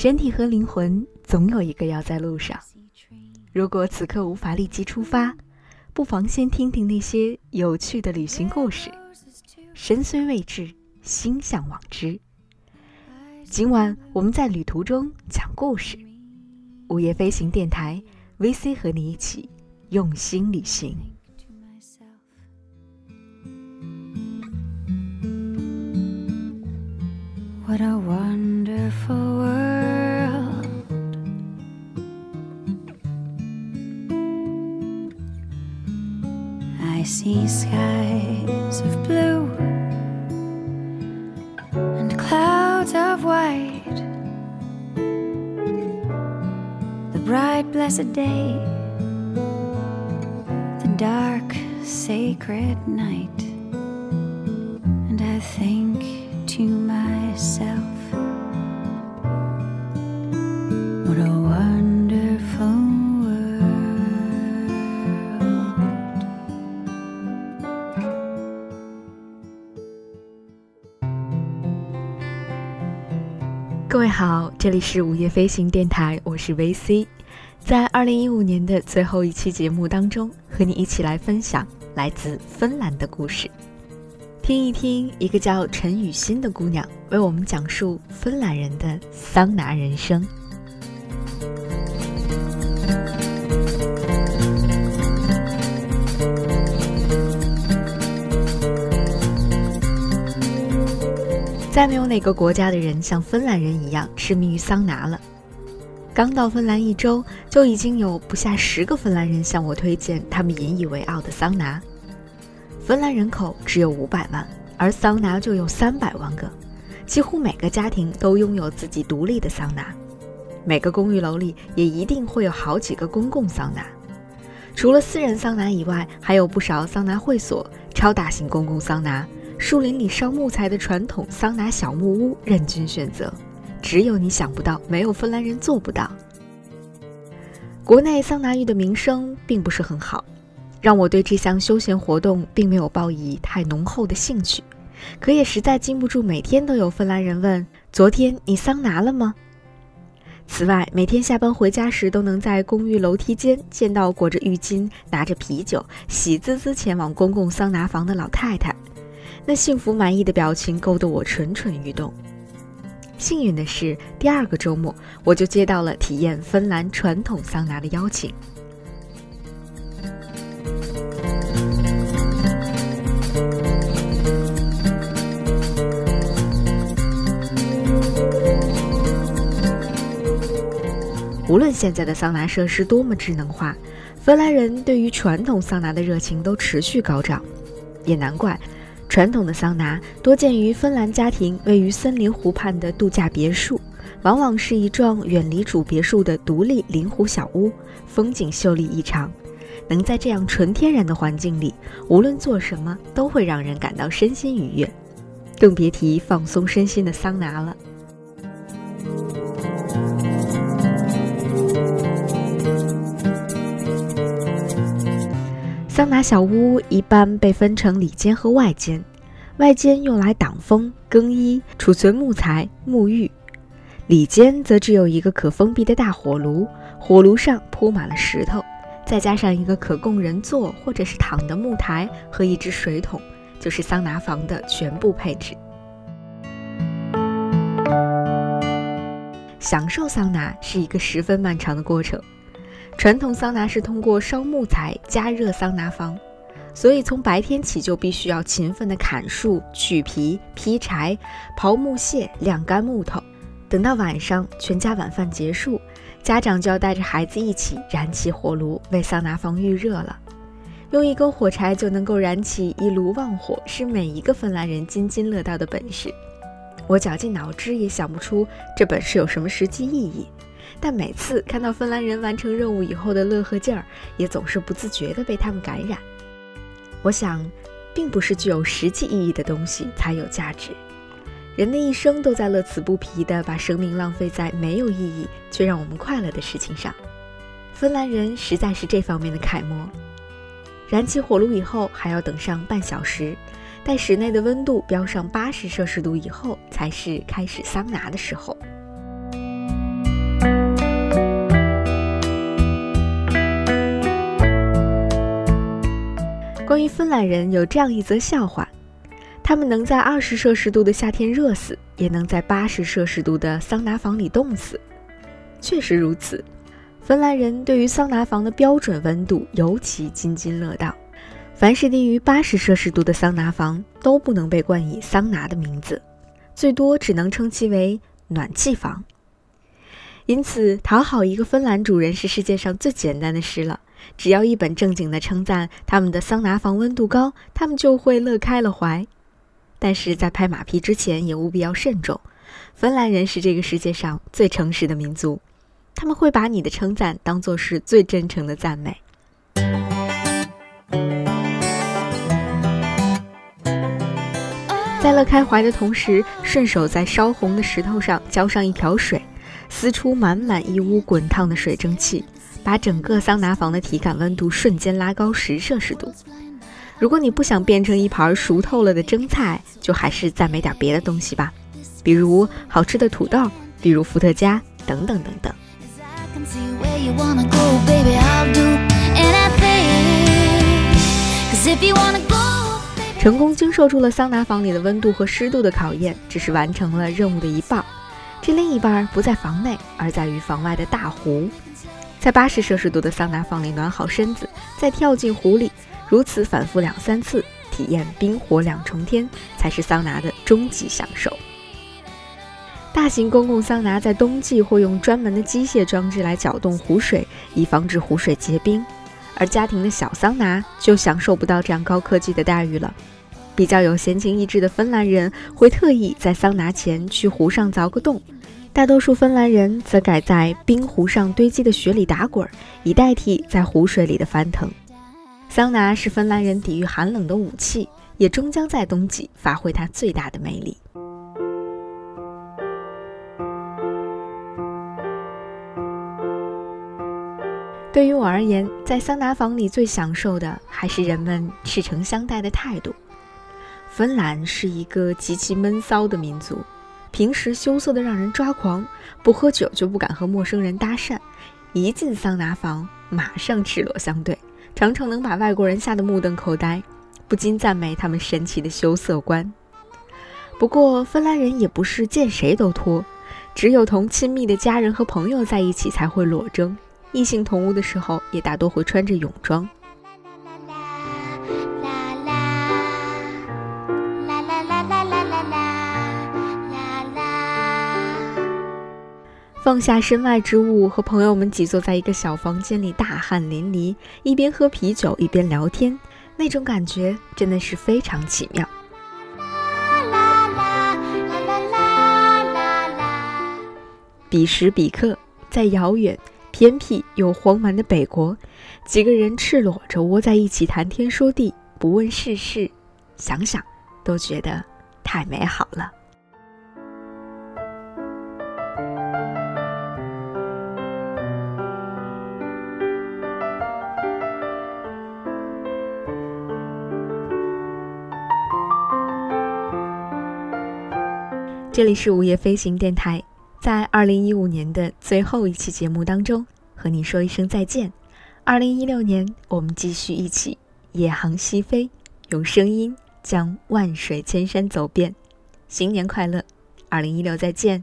身体和灵魂总有一个要在路上。如果此刻无法立即出发，不妨先听听那些有趣的旅行故事。身虽未至，心向往之。今晚我们在旅途中讲故事，午夜飞行电台 VC 和你一起用心旅行。What a wonderful world. I see skies of blue and clouds of white. The bright, blessed day, the dark, sacred night. And I think to myself. What a wonderful world. 各位好，这里是午夜飞行电台，我是 VC。在二零一五年的最后一期节目当中，和你一起来分享来自芬兰的故事。听一听，一个叫陈雨欣的姑娘为我们讲述芬兰人的桑拿人生。再没有哪个国家的人像芬兰人一样痴迷于桑拿了。刚到芬兰一周，就已经有不下十个芬兰人向我推荐他们引以为傲的桑拿。芬兰人口只有五百万，而桑拿就有三百万个，几乎每个家庭都拥有自己独立的桑拿，每个公寓楼里也一定会有好几个公共桑拿。除了私人桑拿以外，还有不少桑拿会所、超大型公共桑拿、树林里烧木材的传统桑拿小木屋，任君选择。只有你想不到，没有芬兰人做不到。国内桑拿浴的名声并不是很好。让我对这项休闲活动并没有抱以太浓厚的兴趣，可也实在禁不住每天都有芬兰人问：“昨天你桑拿了吗？”此外，每天下班回家时都能在公寓楼梯间见到裹着浴巾、拿着啤酒、喜滋滋前往公共桑拿房的老太太，那幸福满意的表情勾得我蠢蠢欲动。幸运的是，第二个周末我就接到了体验芬兰传统桑拿的邀请。无论现在的桑拿设施多么智能化，芬兰人对于传统桑拿的热情都持续高涨。也难怪，传统的桑拿多见于芬兰家庭位于森林湖畔的度假别墅，往往是一幢远离主别墅的独立临湖小屋，风景秀丽异常。能在这样纯天然的环境里，无论做什么都会让人感到身心愉悦，更别提放松身心的桑拿了。桑拿小屋一般被分成里间和外间，外间用来挡风、更衣、储存木材、沐浴，里间则只有一个可封闭的大火炉，火炉上铺满了石头，再加上一个可供人坐或者是躺的木台和一只水桶，就是桑拿房的全部配置。享受桑拿是一个十分漫长的过程。传统桑拿是通过烧木材加热桑拿房，所以从白天起就必须要勤奋地砍树、取皮、劈柴、刨木屑、晾干木头。等到晚上，全家晚饭结束，家长就要带着孩子一起燃起火炉，为桑拿房预热了。用一根火柴就能够燃起一炉旺火，是每一个芬兰人津津乐道的本事。我绞尽脑汁也想不出这本事有什么实际意义。但每次看到芬兰人完成任务以后的乐呵劲儿，也总是不自觉地被他们感染。我想，并不是具有实际意义的东西才有价值。人的一生都在乐此不疲地把生命浪费在没有意义却让我们快乐的事情上。芬兰人实在是这方面的楷模。燃起火炉以后，还要等上半小时，待室内的温度飙上八十摄氏度以后，才是开始桑拿的时候。关于芬兰人有这样一则笑话：他们能在二十摄氏度的夏天热死，也能在八十摄氏度的桑拿房里冻死。确实如此，芬兰人对于桑拿房的标准温度尤其津津乐道。凡是低于八十摄氏度的桑拿房都不能被冠以桑拿的名字，最多只能称其为暖气房。因此，讨好一个芬兰主人是世界上最简单的事了。只要一本正经地称赞他们的桑拿房温度高，他们就会乐开了怀。但是在拍马屁之前，也务必要慎重。芬兰人是这个世界上最诚实的民族，他们会把你的称赞当作是最真诚的赞美。在乐开怀的同时，顺手在烧红的石头上浇上一瓢水，撕出满满一屋滚烫的水蒸气，把整个桑拿房的体感温度瞬间拉高十摄氏度。如果你不想变成一盘熟透了的蒸菜，就还是再买点别的东西吧，比如好吃的土豆，比如伏特加，等等等等。成功经受住了桑拿房里的温度和湿度的考验，只是完成了任务的一半。这另一半不在房内，而在于房外的大湖。在八十摄氏度的桑拿房里暖好身子，再跳进湖里，如此反复两三次，体验冰火两重天，才是桑拿的终极享受。大型公共桑拿在冬季会用专门的机械装置来搅动湖水，以防止湖水结冰。而家庭的小桑拿就享受不到这样高科技的待遇了。比较有闲情逸致的芬兰人会特意在桑拿前去湖上凿个洞，大多数芬兰人则改在冰湖上堆积的雪里打滚，以代替在湖水里的翻腾。桑拿是芬兰人抵御寒冷的武器，也终将在冬季发挥它最大的魅力。对于我而言，在桑拿房里最享受的还是人们赤诚相待的态度。芬兰是一个极其闷骚的民族，平时羞涩的让人抓狂，不喝酒就不敢和陌生人搭讪，一进桑拿房马上赤裸相对，常常能把外国人吓得目瞪口呆，不禁赞美他们神奇的羞涩观。不过，芬兰人也不是见谁都脱，只有同亲密的家人和朋友在一起才会裸征。异性同屋的时候，也大多会穿着泳装。放下身外之物，和朋友们挤坐在一个小房间里，大汗淋漓，一边喝啤酒一边聊天，那种感觉真的是非常奇妙。啦啦啦啦啦啦啦彼时彼刻，在遥远。偏僻又荒蛮的北国，几个人赤裸着窝在一起谈天说地，不问世事，想想都觉得太美好了。这里是午夜飞行电台。在二零一五年的最后一期节目当中，和你说一声再见。二零一六年，我们继续一起夜航西飞，用声音将万水千山走遍。新年快乐！二零一六再见。